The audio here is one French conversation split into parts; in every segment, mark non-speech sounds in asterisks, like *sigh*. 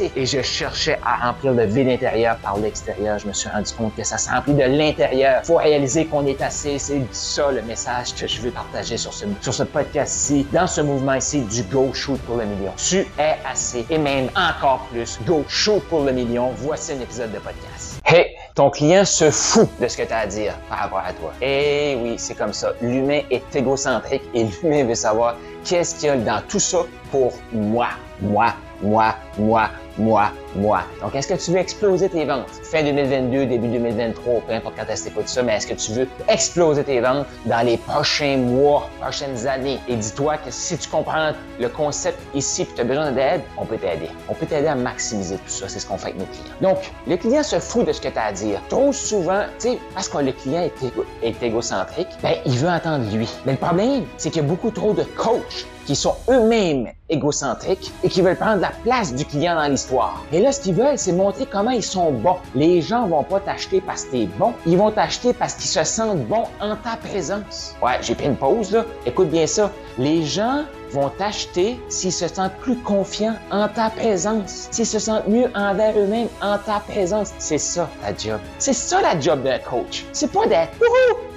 Et je cherchais à remplir le vide intérieur par l'extérieur. Je me suis rendu compte que ça se remplit de l'intérieur. Faut réaliser qu'on est assez. C'est ça le message que je veux partager sur ce, sur ce podcast-ci, dans ce mouvement ici du Go Shoot pour le million. Tu es assez et même encore plus. Go Shoot pour le million. Voici un épisode de podcast. Hey, ton client se fout de ce que tu as à dire par rapport à toi. Eh oui, c'est comme ça. L'humain est égocentrique et *laughs* l'humain veut savoir qu'est-ce qu'il y a dans tout ça pour moi, moi, moi, moi, moi, moi. Donc, est-ce que tu veux exploser tes ventes? Fin 2022, début 2023, peu importe quand est-ce que ça, mais est-ce que tu veux exploser tes ventes dans les prochains mois, prochaines années? Et dis-toi que si tu comprends le concept ici et tu as besoin d'aide, on peut t'aider. On peut t'aider à maximiser tout ça. C'est ce qu'on fait avec nos clients. Donc, le client se fout de ce que tu as à dire. Trop souvent, tu sais, parce que le client est, est égocentrique, ben, il veut entendre lui. Mais le problème, c'est qu'il y a beaucoup trop de coachs qui sont eux-mêmes égocentriques et qui veulent prendre la place du client dans l'histoire. Et là, ce qu'ils veulent, c'est montrer comment ils sont bons. Les gens vont pas t'acheter parce que t'es bon, ils vont t'acheter parce qu'ils se sentent bons en ta présence. Ouais, j'ai pris une pause là. Écoute bien ça. Les gens vont t'acheter s'ils se sentent plus confiants en ta présence, s'ils se sentent mieux envers eux-mêmes en ta présence. C'est ça ta job. C'est ça la job d'un coach. C'est pas d'être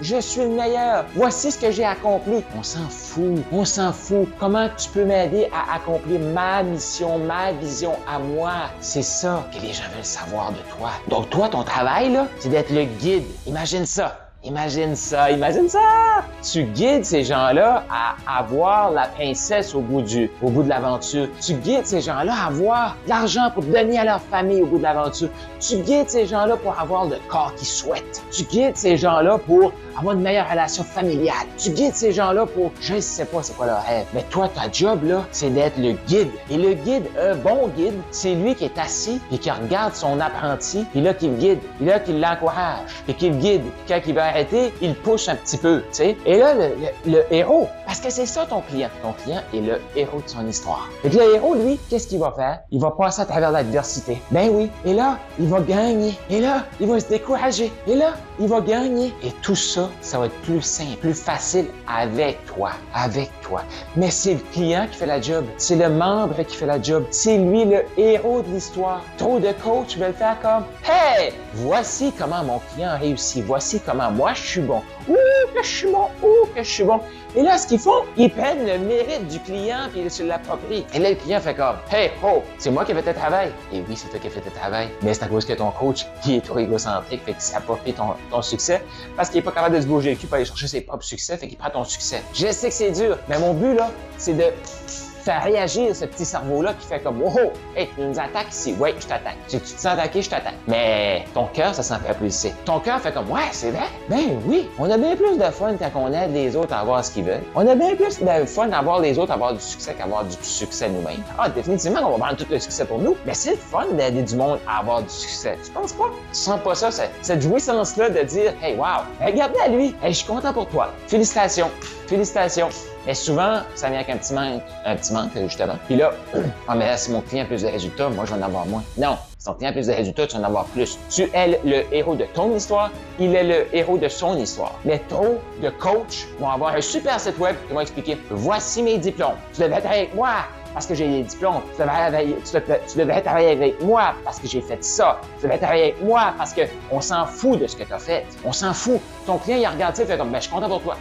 je suis le meilleur. Voici ce que j'ai accompli. On s'en fout. On s'en fout. Comment tu peux m'aider à accomplir ma mission, ma vision à moi? C'est ça que les gens veulent savoir de toi. Donc toi, ton travail, là, c'est d'être le guide. Imagine ça. Imagine ça, imagine ça! Tu guides ces gens-là à avoir la princesse au bout du, au bout de l'aventure. Tu guides ces gens-là à avoir l'argent pour donner à leur famille au bout de l'aventure. Tu guides ces gens-là pour avoir le corps qu'ils souhaitent. Tu guides ces gens-là pour avoir une meilleure relation familiale. Tu guides ces gens-là pour, je ne sais pas c'est quoi leur rêve. Mais toi, ta job, là, c'est d'être le guide. Et le guide, un bon guide, c'est lui qui est assis et qui regarde son apprenti, puis là, qui le guide, puis là, qui l'encourage, et qui le guide. Quand il va arrêter, il pousse un petit peu, tu sais. Et là, le, héros, parce que c'est ça ton client. Ton client est le héros de son histoire. Et le héros, lui, qu'est-ce qu'il va faire? Il va passer à travers l'adversité. Ben oui. Et là, il va gagner. Et là, il va se décourager. Et là, il va gagner. Et tout ça, ça va être plus simple, plus facile avec toi, avec toi. Mais c'est le client qui fait la job. C'est le membre qui fait la job. C'est lui le héros de l'histoire. Trop de coachs veulent faire comme, hey, voici comment mon client réussit. Voici comment moi je suis bon. Ouh, que je suis bon. Ouh, que je suis bon. Et là, ce qu'ils font, ils prennent le mérite du client puis ils se l'approprient. Et là, le client fait comme, hey, oh, c'est moi qui ai fait le travail. Et oui, c'est toi qui as fait le travail. Mais c'est à cause que ton coach, qui est trop égocentrique, fait qu'il s'approprie ton, ton succès parce qu'il est pas capable de se bouger le cul pour aller chercher ses propres succès, fait qu'il prend ton succès. Je sais que c'est dur, mais mon but, là, c'est de réagir ce petit cerveau-là qui fait comme, oh, hey, tu nous attaques ici. Ouais, je t'attaque. Si tu te sens attaqué, je t'attaque. Mais ton cœur, ça s'en fait plus. Donc, Ton cœur fait comme, ouais, c'est vrai. Ben oui. On a bien plus de fun quand on aide les autres à avoir ce qu'ils veulent. On a bien plus de fun à voir les autres avoir du succès qu'avoir du succès nous-mêmes. Ah, définitivement, on va prendre tout le succès pour nous. Mais c'est le fun d'aider du monde à avoir du succès. Tu penses pas? Tu sens pas ça, cette jouissance-là de dire, hey, wow, regardez à lui. Hey, je suis content pour toi. Félicitations. Félicitations. Mais souvent, ça vient avec un petit manque, un petit manque, justement. Puis là, *clears throat* ah, mais là, si mon client a plus de résultats, moi, je vais en avoir moins. Non. Si ton client a plus de résultats, tu vas en avoir plus. Tu es le héros de ton histoire, il est le héros de son histoire. Mais trop de coachs vont avoir un super site web qui vont expliquer voici mes diplômes. Tu devrais travailler avec moi parce que j'ai des diplômes. Tu devrais, travailler avec moi parce que j'ai fait ça. Tu devrais travailler avec moi parce qu'on s'en fout de ce que tu as fait. On s'en fout. Ton client, il regarde ça, il fait comme, ben, je suis content pour toi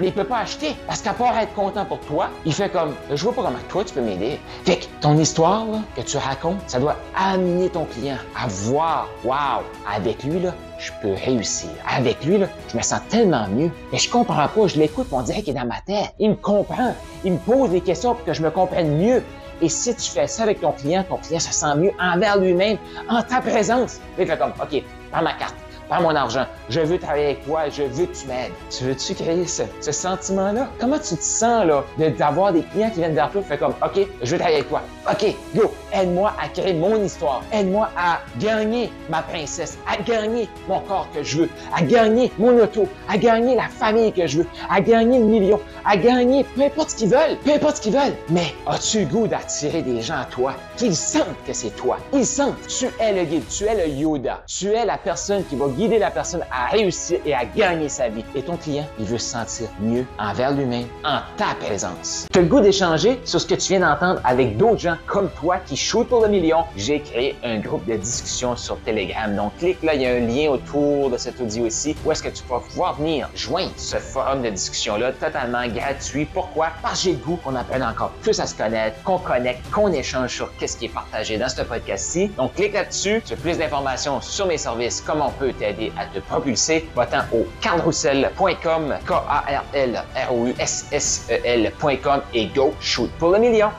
mais il peut pas acheter. Parce qu'à part être content pour toi, il fait comme, je vois pas comment toi tu peux m'aider. Fait que ton histoire que tu racontes, ça doit amener ton client à voir, wow, avec lui là, je peux réussir. Avec lui là, je me sens tellement mieux. Mais je comprends pas, je l'écoute, on dirait qu'il est dans ma tête. Il me comprend, il me pose des questions pour que je me comprenne mieux. Et si tu fais ça avec ton client, ton client se sent mieux envers lui-même, en ta présence. Il fait comme, OK, prends ma carte Prends mon argent. Je veux travailler avec toi. Je veux que tu m'aides. Tu veux-tu créer ce, ce sentiment-là? Comment tu te sens, là, d'avoir des clients qui viennent vers toi et comme, OK, je veux travailler avec toi. OK, go, aide-moi à créer mon histoire. Aide-moi à gagner ma princesse, à gagner mon corps que je veux, à gagner mon auto, à gagner la famille que je veux, à gagner le million, à gagner peu importe ce qu'ils veulent, peu importe ce qu'ils veulent. Mais as-tu goût d'attirer des gens à toi, qu'ils sentent que c'est toi? Ils sentent, tu es le guide, tu es le Yoda, tu es la personne qui va guider la personne à réussir et à gagner sa vie. Et ton client, il veut se sentir mieux envers lui-même, en ta présence. Tu as le goût d'échanger sur ce que tu viens d'entendre avec d'autres gens comme toi qui shootent pour le million? J'ai créé un groupe de discussion sur Telegram. Donc, clique là, il y a un lien autour de cet audio ici où est-ce que tu vas pouvoir venir joindre ce forum de discussion-là totalement gratuit. Pourquoi? Parce que j'ai le goût qu'on apprenne encore plus à se connaître, qu'on connecte, qu'on échange sur qu'est-ce qui est partagé dans ce podcast-ci. Donc, clique là-dessus. Tu as plus d'informations sur mes services, comment on peut t'aider à te propulser. Va-t'en au carlroussel.com, K-A-R-L-R-O-U-S-S-E-L.com et go shoot pour le million.